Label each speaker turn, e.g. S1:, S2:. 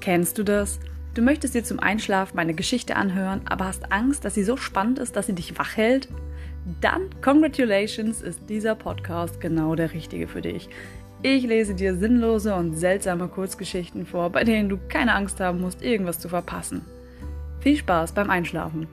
S1: Kennst du das? Du möchtest dir zum Einschlafen meine Geschichte anhören, aber hast Angst, dass sie so spannend ist, dass sie dich wach hält? Dann, congratulations, ist dieser Podcast genau der richtige für dich. Ich lese dir sinnlose und seltsame Kurzgeschichten vor, bei denen du keine Angst haben musst, irgendwas zu verpassen. Viel Spaß beim Einschlafen.